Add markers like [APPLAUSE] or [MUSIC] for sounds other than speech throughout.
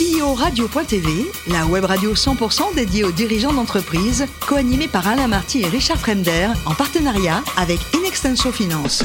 CEO Radio.tv, la web radio 100% dédiée aux dirigeants d'entreprise, co-animée par Alain Marty et Richard Fremder, en partenariat avec Inextenso Finance.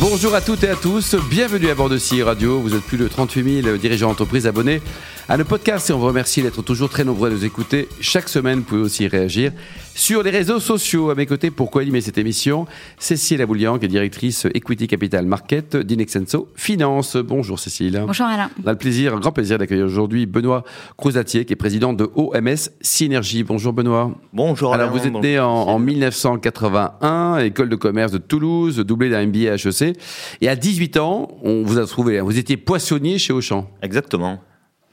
Bonjour à toutes et à tous, bienvenue à bord de CI Radio. Vous êtes plus de 38 000 dirigeants d'entreprise abonnés à nos podcasts et on vous remercie d'être toujours très nombreux à nous écouter. Chaque semaine, vous pouvez aussi réagir sur les réseaux sociaux. À mes côtés, pour co-animer cette émission, Cécile Aboulian, qui est directrice Equity Capital Market d'Inexenso Finance. Bonjour Cécile. Bonjour Alain. On a le plaisir, un grand plaisir d'accueillir aujourd'hui Benoît Crouzatier, qui est président de OMS Synergie. Bonjour Benoît. Bonjour Alain. Alors vous êtes né en, en 1981, école de commerce de Toulouse, doublé d'un MBA à HEC. Et à 18 ans, on vous a trouvé, vous étiez poissonnier chez Auchan. Exactement.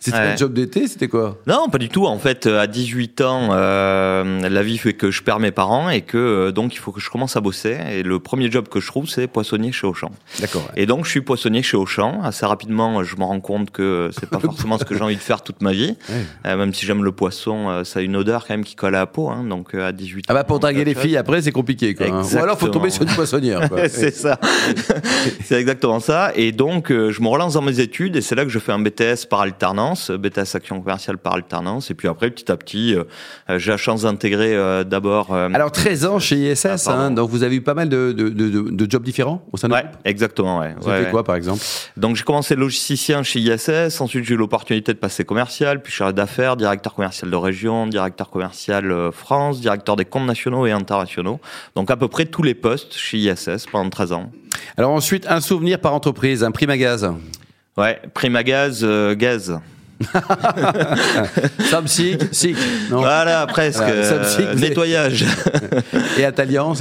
C'était Ouais. un job d'été, c'était quoi? Non, pas du tout. En fait, à 18 ans, euh, la vie fait que je perds mes parents et que euh, donc il faut que je commence à bosser. Et le premier job que je trouve, c'est poissonnier chez Auchan. D'accord. Et donc, je suis poissonnier chez Auchan. Assez rapidement, je me rends compte que c'est pas [LAUGHS] forcément ce que j'ai envie de faire toute ma vie. Ouais. Euh, même si j'aime le poisson, euh, ça a une odeur quand même qui colle à la peau. Hein, donc, euh, à 18 Ah bah pour ans, draguer les filles après c'est compliqué quoi. hein. Ou alors faut tomber sur une poissonnière. quoi. [LAUGHS] c'est ça. [LAUGHS] c'est exactement ça. Et donc, euh, je me relance dans mes études et c'est là que je fais un BTS par alternance, BTS action commerciale par alternance. Et puis après, petit à petit, euh, euh, j'ai la chance d'intégrer euh, d'abord. euh, Alors 13 ans chez ISS, Ah, hein, donc vous avez eu pas mal de, de, de, jobs différents au sein de ouais, exactement. Ouais. Vous avez fait quoi par exemple? Donc, j'ai commencé logisticien chez ISS. Ensuite, j'ai eu l'opportunité de passer commercial, puis chargé d'affaires, directeur commercial de région, directeur commercial euh, France, directeur des comptes nationaux et internationaux. Donc, à peu près tous les postes chez ISS pendant 13 ans. Alors ensuite un souvenir par entreprise, un prime à gaz. Ouais, Primagaz, euh, gaz. [LAUGHS] Samsic, SIC, non Voilà, presque. Euh, nettoyage. [LAUGHS] Et Atalian,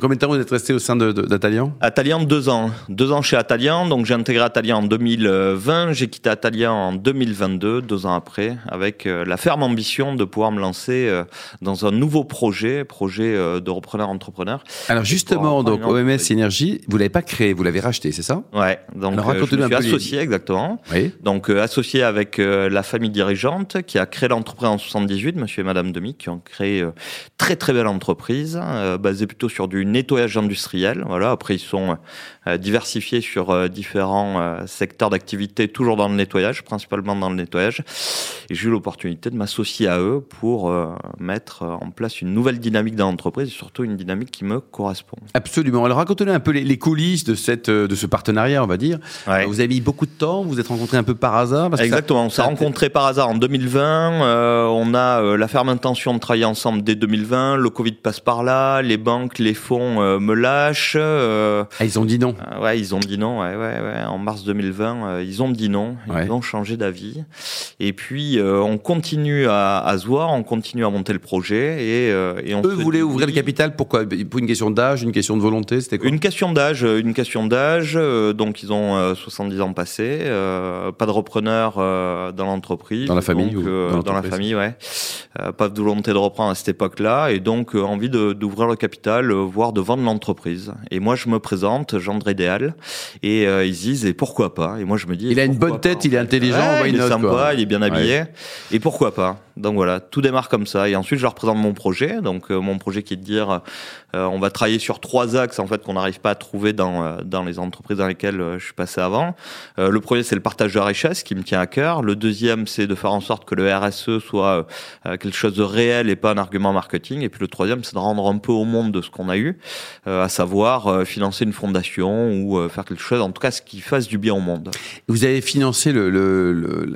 combien de temps vous êtes resté au sein de- de- d'Atalian? Atalian, deux ans. Deux ans chez Atalian. Donc, j'ai intégré Atalian en 2020. J'ai quitté Atalian en 2022, deux ans après, avec euh, la ferme ambition de pouvoir me lancer euh, dans un nouveau projet, projet de repreneur-entrepreneur. Alors justement, donc OMS. Synergie, vous l'avez pas créé, vous l'avez racheté, c'est ça? Ouais. Donc, Alors, je me suis associé, exactement. Oui. Donc, associé avec euh, la famille dirigeante qui a créé l'entreprise en 78, monsieur et madame Demi, qui ont créé euh, très très belle entreprise, euh, basée plutôt sur du nettoyage industriel. Voilà. Après, ils sont euh, diversifiés sur différents secteurs d'activité, toujours dans le nettoyage, principalement dans le nettoyage. Et j'ai eu l'opportunité de m'associer à eux pour mettre en place une nouvelle dynamique dans l'entreprise, et surtout une dynamique qui me correspond. Absolument. Alors racontez-nous un peu les, les coulisses de, cette, de ce partenariat, on va dire. Ouais. Vous avez mis beaucoup de temps, vous vous êtes rencontrés un peu par hasard parce que Exactement, on s'est ça- rencontrés par hasard en 2020. euh, on a euh, la ferme intention de travailler ensemble dès 2020. Le Covid passe par là, les banques, les fonds euh, me lâchent. Ah, ils ont dit non. ouais, ils ont dit non. Ouais, ouais, ouais. En mars 2020, euh, ils ont dit non. Ils Ouais. ont changé d'avis. Et puis, on continue à, à se voir, on continue à monter le projet et, et on Eux voulaient dit ouvrir le capital, pourquoi Pour une question d'âge, une question de volonté, c'était quoi? Une question d'âge, une question d'âge. Donc ils ont euh, 70 ans passés, pas de repreneur dans l'entreprise. Dans la famille donc, ou euh, dans dans, la famille, ouais. Euh, pas de volonté de reprendre à cette époque-là, et donc euh, envie d'ouvrir le capital, voire de vendre l'entreprise. Et moi je me présente, gendre idéal, et ils se disent et pourquoi pas? Et moi je me dis Il a une bonne tête, il est intelligent, Ouais, il est sympa, quoi. il est bien habillé, et pourquoi pas? Donc voilà, tout démarre comme ça, et ensuite je leur présente mon projet. Donc euh, mon projet qui est de dire euh, on va travailler sur trois axes en fait qu'on n'arrive pas à trouver dans euh, dans les entreprises dans lesquelles euh, je suis passé avant. Euh, le premier c'est le partage de la richesse qui me tient à cœur. Le deuxième c'est de faire en sorte que le RSE soit euh, quelque chose de réel et pas un argument marketing. Et puis le troisième c'est de rendre un peu au monde de ce qu'on a eu, à savoir financer une fondation ou faire quelque chose, en tout cas ce qui fasse du bien au monde. Vous avez financé le- le- le-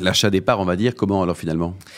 l'achat des parts, on va dire, comment alors finalement?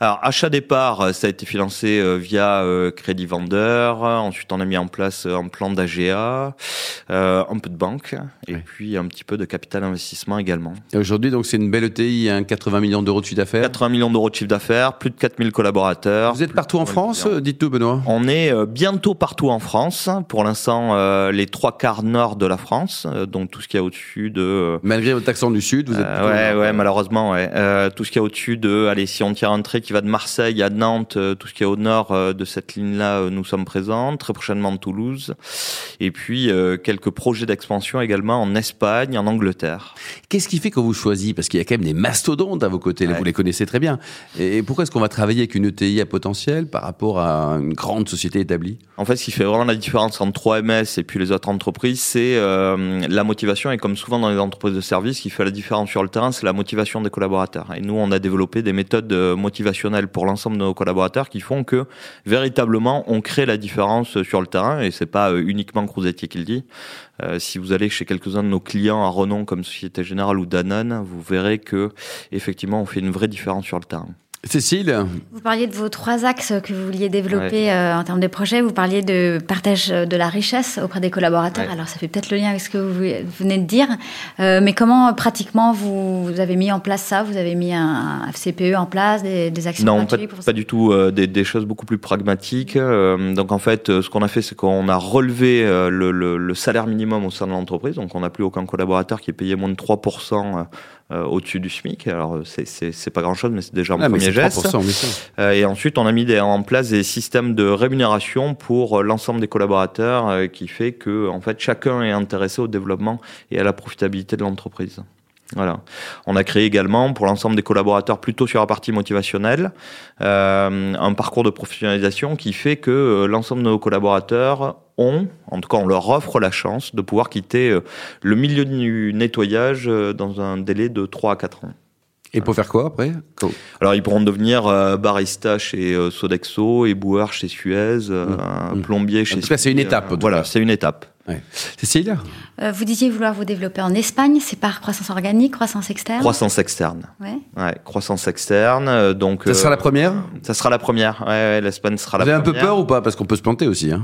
Alors, achat des parts, euh, ça a été financé euh, via euh, crédit vendeur. Ensuite, on a mis en place un plan d'AGA, un peu de banque, et Oui. puis un petit peu de capital investissement également. Et Aujourd'hui, donc c'est une belle ETI, hein, 80 millions d'euros de chiffre d'affaires. 80 millions d'euros de chiffre d'affaires, plus de 4000 collaborateurs. Vous êtes partout en France Dites-nous, Benoît. On est bientôt partout en France. Pour l'instant, euh, les trois quarts nord de la France, euh, donc tout ce qui est au-dessus de euh, Malgré votre accent du Sud, vous êtes. Ouais, ouais, malheureusement, ouais. Tout ce qui est au-dessus de, allez, si on tire un trait qui va de Marseille à Nantes, tout ce qui est au nord de cette ligne-là, nous sommes présents. Très prochainement Toulouse. Et puis quelques projets d'expansion également en Espagne, en Angleterre. Qu'est-ce qui fait qu'on vous choisit? Parce qu'il y a quand même des mastodontes à vos côtés, vous les connaissez très bien. Et pourquoi est-ce qu'on va travailler avec une ETI à potentiel par rapport à une grande société établie? En fait, ce qui fait vraiment la différence entre 3MS et puis les autres entreprises, c'est euh, la motivation. Et comme souvent dans les entreprises de services, ce qui fait la différence sur le terrain, c'est la motivation des collaborateurs. Et nous, on a développé des méthodes euh, pour l'ensemble de nos collaborateurs qui font que véritablement, on crée la différence sur le terrain. Et c'est pas euh, uniquement Cruzetti qui le dit. Euh, si vous allez chez quelques-uns de nos clients à renom comme Société Générale ou Danone, vous verrez que effectivement on fait une vraie différence sur le terrain. Cécile Vous parliez de vos trois axes que vous vouliez développer euh, en termes de projet. Vous parliez de partage de la richesse auprès des collaborateurs. Alors, ça fait peut-être le lien avec ce que vous venez de dire. Euh, mais comment, pratiquement, vous, avez mis en place ça? Vous avez mis un FCPE en place, des, des actions Non, pas, pas du tout. Euh, des, des, choses beaucoup plus pragmatiques. donc, en fait, ce qu'on a fait, c'est qu'on a relevé le, le, le, salaire minimum au sein de l'entreprise. Donc, on n'a plus aucun collaborateur qui est payé moins de 3% euh, au-dessus du SMIC. Alors c'est pas grand-chose, mais c'est déjà un ah, premier geste. Euh, et ensuite, on a mis en place des systèmes de rémunération pour euh, l'ensemble des collaborateurs, qui fait que en fait chacun est intéressé au développement et à la profitabilité de l'entreprise. Voilà. On a créé également pour l'ensemble des collaborateurs plutôt sur la partie motivationnelle euh, un parcours de professionnalisation qui fait que l'ensemble de nos collaborateurs ont, en tout cas on leur offre la chance de pouvoir quitter euh, le milieu du nettoyage euh, dans un délai de 3 à 4 ans. Et pour faire quoi après? Alors ils pourront devenir euh, barista chez Sodexo, éboueur chez Suez, mmh. Mmh. plombier chez. En tout cas, c'est une étape. voilà, c'est une étape. Ouais. Cécile? Vous disiez vouloir vous développer en Espagne, c'est par croissance organique, croissance externe? Croissance externe. Ouais. ouais croissance externe. Donc. Ça sera la première? Ça sera la première. Ouais, l'Espagne sera la première. Vous avez un peu peur ou pas? Parce qu'on peut se planter aussi. Hein.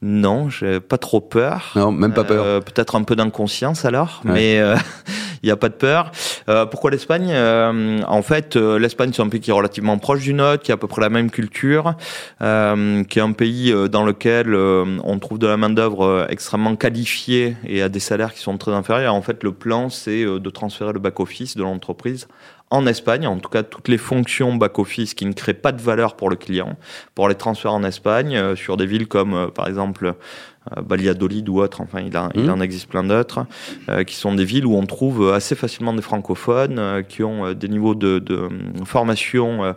Non, j'ai pas trop peur. Non, même pas peur. Euh, Peut-être un peu d'inconscience alors, mais il euh, [LAUGHS] n'y a pas de peur. Euh, pourquoi l'Espagne? Euh, En fait, euh, l'Espagne c'est un pays qui est relativement proche du nôtre, qui a à peu près la même culture, qui est un pays dans lequel on trouve de la main d'œuvre extrêmement qualifiée et à des salaires qui sont très inférieurs. En fait, le plan c'est de transférer le back office de l'entreprise en Espagne, en tout cas toutes les fonctions back-office qui ne créent pas de valeur pour le client, pour les transférer en Espagne, euh, sur des villes comme euh, par exemple euh, Valladolid ou autre, enfin il, il mmh. en existe plein d'autres, qui sont des villes où on trouve assez facilement des francophones, qui ont des niveaux de, de formation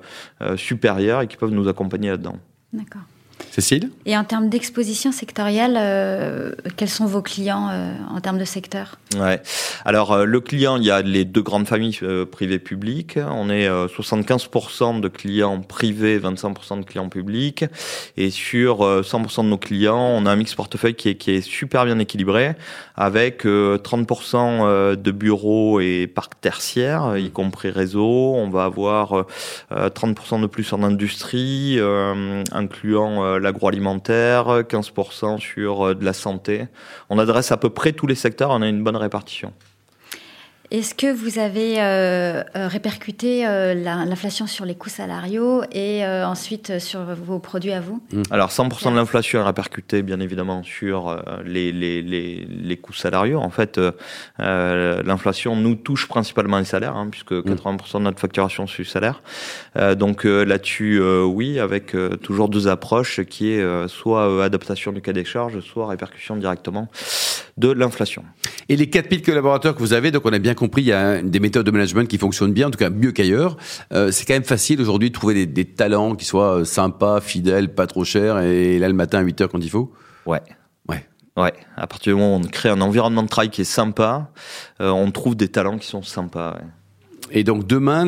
supérieurs et qui peuvent nous accompagner là-dedans. D'accord. Cécile Et en termes d'exposition sectorielle, euh, quels sont vos clients euh, en termes de secteur? Ouais. Alors, euh, le client, il y a les deux grandes familles privées publiques. On est 75% de clients privés, 25% de clients publics. Et sur 100% de nos clients, on a un mix portefeuille qui est, qui est super bien équilibré, avec 30% de bureaux et parcs tertiaires, y compris réseau. On va avoir 30% de plus en industrie, incluant l'agroalimentaire, 15% sur euh, de la santé. On adresse à peu près tous les secteurs, on a une bonne répartition. Est-ce que vous avez euh, euh, répercuté euh, l'inflation sur les coûts salariaux et ensuite sur vos produits à vous? Mmh. Alors 100% de l'inflation est répercutée bien évidemment sur les, les, les, les, coûts salariaux. En fait, l'inflation nous touche principalement les salaires, hein, puisque 80% mmh. de notre facturation c'est le salaire. donc là-dessus, oui, avec toujours deux approches qui est soit adaptation du cas des charges, soit répercussion directement de l'inflation. Et les 4000 collaborateurs que vous avez, donc on a bien compris, il y a des méthodes de management qui fonctionnent bien, en tout cas mieux qu'ailleurs. Euh, c'est quand même facile aujourd'hui de trouver des, talents qui soient euh, sympas, fidèles, pas trop chers, et là le matin à 8 heures quand il faut? Ouais. Ouais. Ouais, à partir du moment où on crée un environnement de travail qui est sympa, euh, on trouve des talents qui sont sympas. Et donc demain,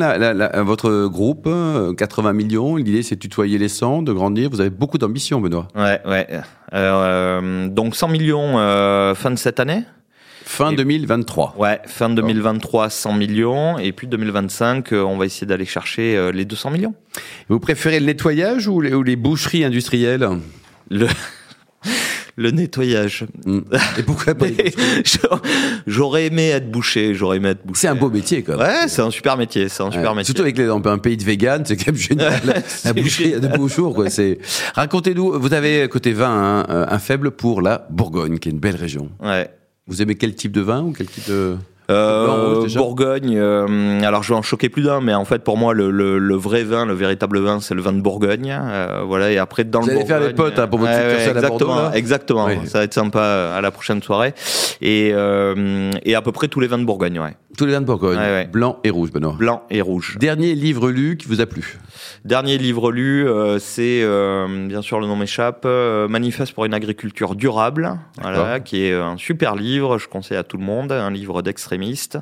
votre groupe, 80 millions, l'idée c'est de tutoyer les 100, de grandir. Vous avez beaucoup d'ambition, Benoît. Ouais, ouais. donc 100 millions fin de cette année? Fin 2023. Ouais, fin 2023, 100 millions. Et puis 2025, euh, on va essayer d'aller chercher euh, les 200 millions. Vous préférez le nettoyage ou les, boucheries industrielles? Le le nettoyage. Hmm. Et pourquoi pas [LAUGHS] J'aurais aimé être bouché, j'aurais aimé être bouché. C'est un beau métier quand même. Ouais, c'est un super métier, c'est un super métier. Surtout avec les, un pays de vegan, c'est quand même génial. [LAUGHS] la boucherie de beaux jours quoi. C'est. Racontez-nous, vous avez côté vin un, un faible pour la Bourgogne, qui est une belle région. Ouais. Vous aimez quel type de vin ou quel type de euh, Bourgogne. Euh, alors je vais en choquer plus d'un, mais en fait pour moi le, le, le vrai vin, le véritable vin, c'est le vin de Bourgogne. Euh, voilà et après dans vous le allez faire des potes hein, pour votre ouais, exactement, exactement. Ça va être sympa à la prochaine soirée et euh, et à peu près tous les vins de Bourgogne, ouais. Tous les vins de Bourgogne, blanc et rouge, Benoît. Blanc et rouge. Dernier livre lu qui vous a plu Dernier livre lu, euh, c'est euh, bien sûr le nom m'échappe, euh, Manifeste pour une agriculture durable, voilà, qui est un super livre, je conseille à tout le monde, un livre d'extrémistes,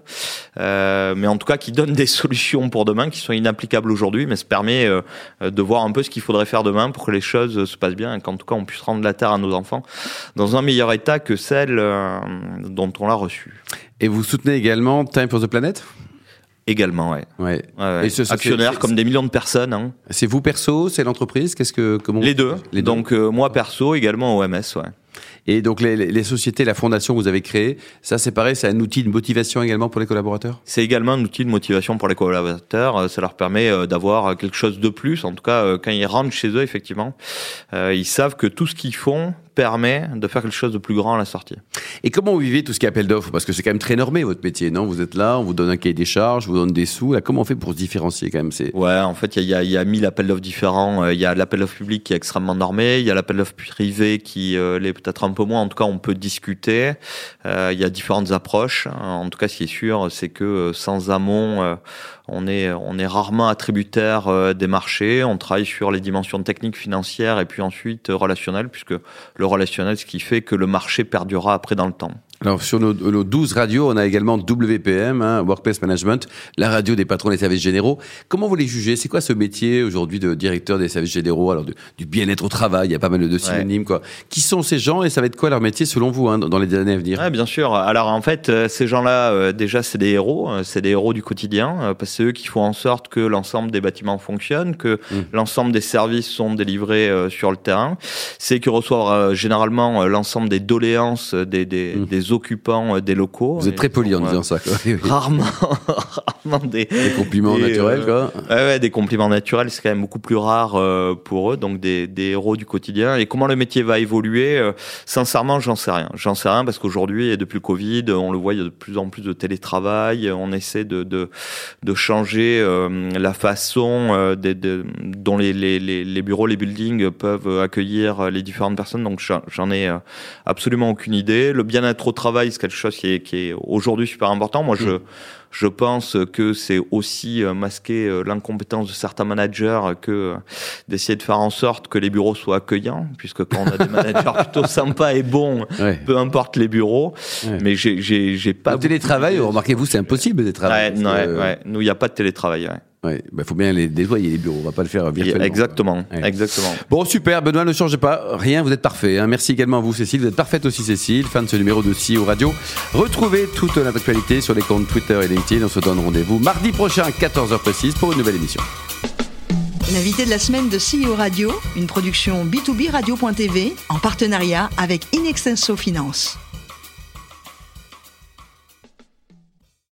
mais en tout cas qui donne [LAUGHS] des solutions pour demain qui sont inapplicables aujourd'hui, mais ça permet de voir un peu ce qu'il faudrait faire demain pour que les choses se passent bien et qu'en tout cas on puisse rendre la terre à nos enfants dans un meilleur état que celle dont on l'a reçue. Et vous soutenez également Time for the Planet Également, ouais. ouais. ouais, Et Actionnaire comme des millions de personnes. Hein. C'est vous perso, c'est l'entreprise Qu'est-ce que comment Les deux. Les Donc euh, moi perso, également OMS, ouais. Et donc les, les, sociétés, la fondation que vous avez créée, ça c'est pareil, c'est un outil de motivation également pour les collaborateurs? C'est également un outil de motivation pour les collaborateurs. Euh, ça leur permet euh, d'avoir quelque chose de plus. En tout cas, quand ils rentrent chez eux, effectivement, ils savent que tout ce qu'ils font permet de faire quelque chose de plus grand à la sortie. Et comment vous vivez tout ce qui est appel d'offres? Parce que c'est quand même très normé votre métier, non? Vous êtes là, on vous donne un cahier des charges, on vous donne des sous. Là, comment on fait pour se différencier quand même? C'est... Ouais, en fait, il y a, y, a, mille appels d'offres différents. Euh, il y a l'appel d'offres public qui est extrêmement normé. Il y a l'appel d'offres privé qui euh, l'est peut-être un peu moins. En tout cas, on peut discuter. Euh, il y a différentes approches. En tout cas, ce qui est sûr, c'est que sans amont, on est, on est rarement attributaire des marchés. On travaille sur les dimensions techniques, financières et puis ensuite relationnelles, puisque le relationnel, ce qui fait que le marché perdurera après dans le temps. Alors sur nos, nos 12 radios, on a également WPM, hein, Workplace Management, la radio des patrons des services généraux. Comment vous les jugez? C'est quoi ce métier aujourd'hui de directeur des services généraux Alors du bien-être au travail, il y a pas mal de synonymes quoi. Qui sont ces gens? Et ça va être quoi leur métier selon vous hein, dans les années à venir? Ouais, Bien sûr. Alors en fait, euh, ces gens-là, euh, déjà c'est des héros, euh, c'est des héros du quotidien parce que c'est eux qui font en sorte que l'ensemble des bâtiments fonctionnent, que mmh. l'ensemble des services sont délivrés sur le terrain. C'est que reçoivent généralement l'ensemble des doléances des, des, mmh. des occupants euh, des locaux. Vous êtes très poli en disant ça. Quoi. [LAUGHS] Rarement, [LAUGHS] rarement des, des compliments naturels. Quoi. Euh, ouais, des compliments naturels, c'est quand même beaucoup plus rare euh, pour eux, donc des, des, héros du quotidien. Et comment le métier va évoluer Sincèrement, j'en sais rien. J'en sais rien parce qu'aujourd'hui, et depuis le Covid, on le voit, il y a de plus en plus de télétravail. On essaie de, de, de changer la façon des, de, dont les, les, les, bureaux, les buildings peuvent accueillir les différentes personnes. Donc j'en ai absolument aucune idée. Le bien-être au travail, c'est quelque chose qui est, qui est aujourd'hui super important. Moi, je, mm. je pense que c'est aussi euh, masquer euh, l'incompétence de certains managers que euh, d'essayer de faire en sorte que les bureaux soient accueillants, puisque quand on a des [LAUGHS] managers plutôt sympas et bons, peu importe les bureaux. Mais j'ai, pas. Le télétravail, remarquez-vous, c'est impossible de travailler. Ouais, Nous, il n'y a pas de télétravail. Il bah, faut bien les déployer les bureaux, on va pas le faire virtuellement. Exactement, exactement. Bon, super, Benoît, ne changez pas, rien, vous êtes parfait. Hein. Merci également à vous, Cécile, vous êtes parfaite aussi, Cécile, fan de ce numéro de CEO Radio. Retrouvez toute notre actualité sur les comptes Twitter et LinkedIn. On se donne rendez-vous mardi prochain à 14h précise pour une nouvelle émission. L'invité de la semaine de CEO Radio, une production B2B Radio.tv en partenariat avec Inextenso Finance.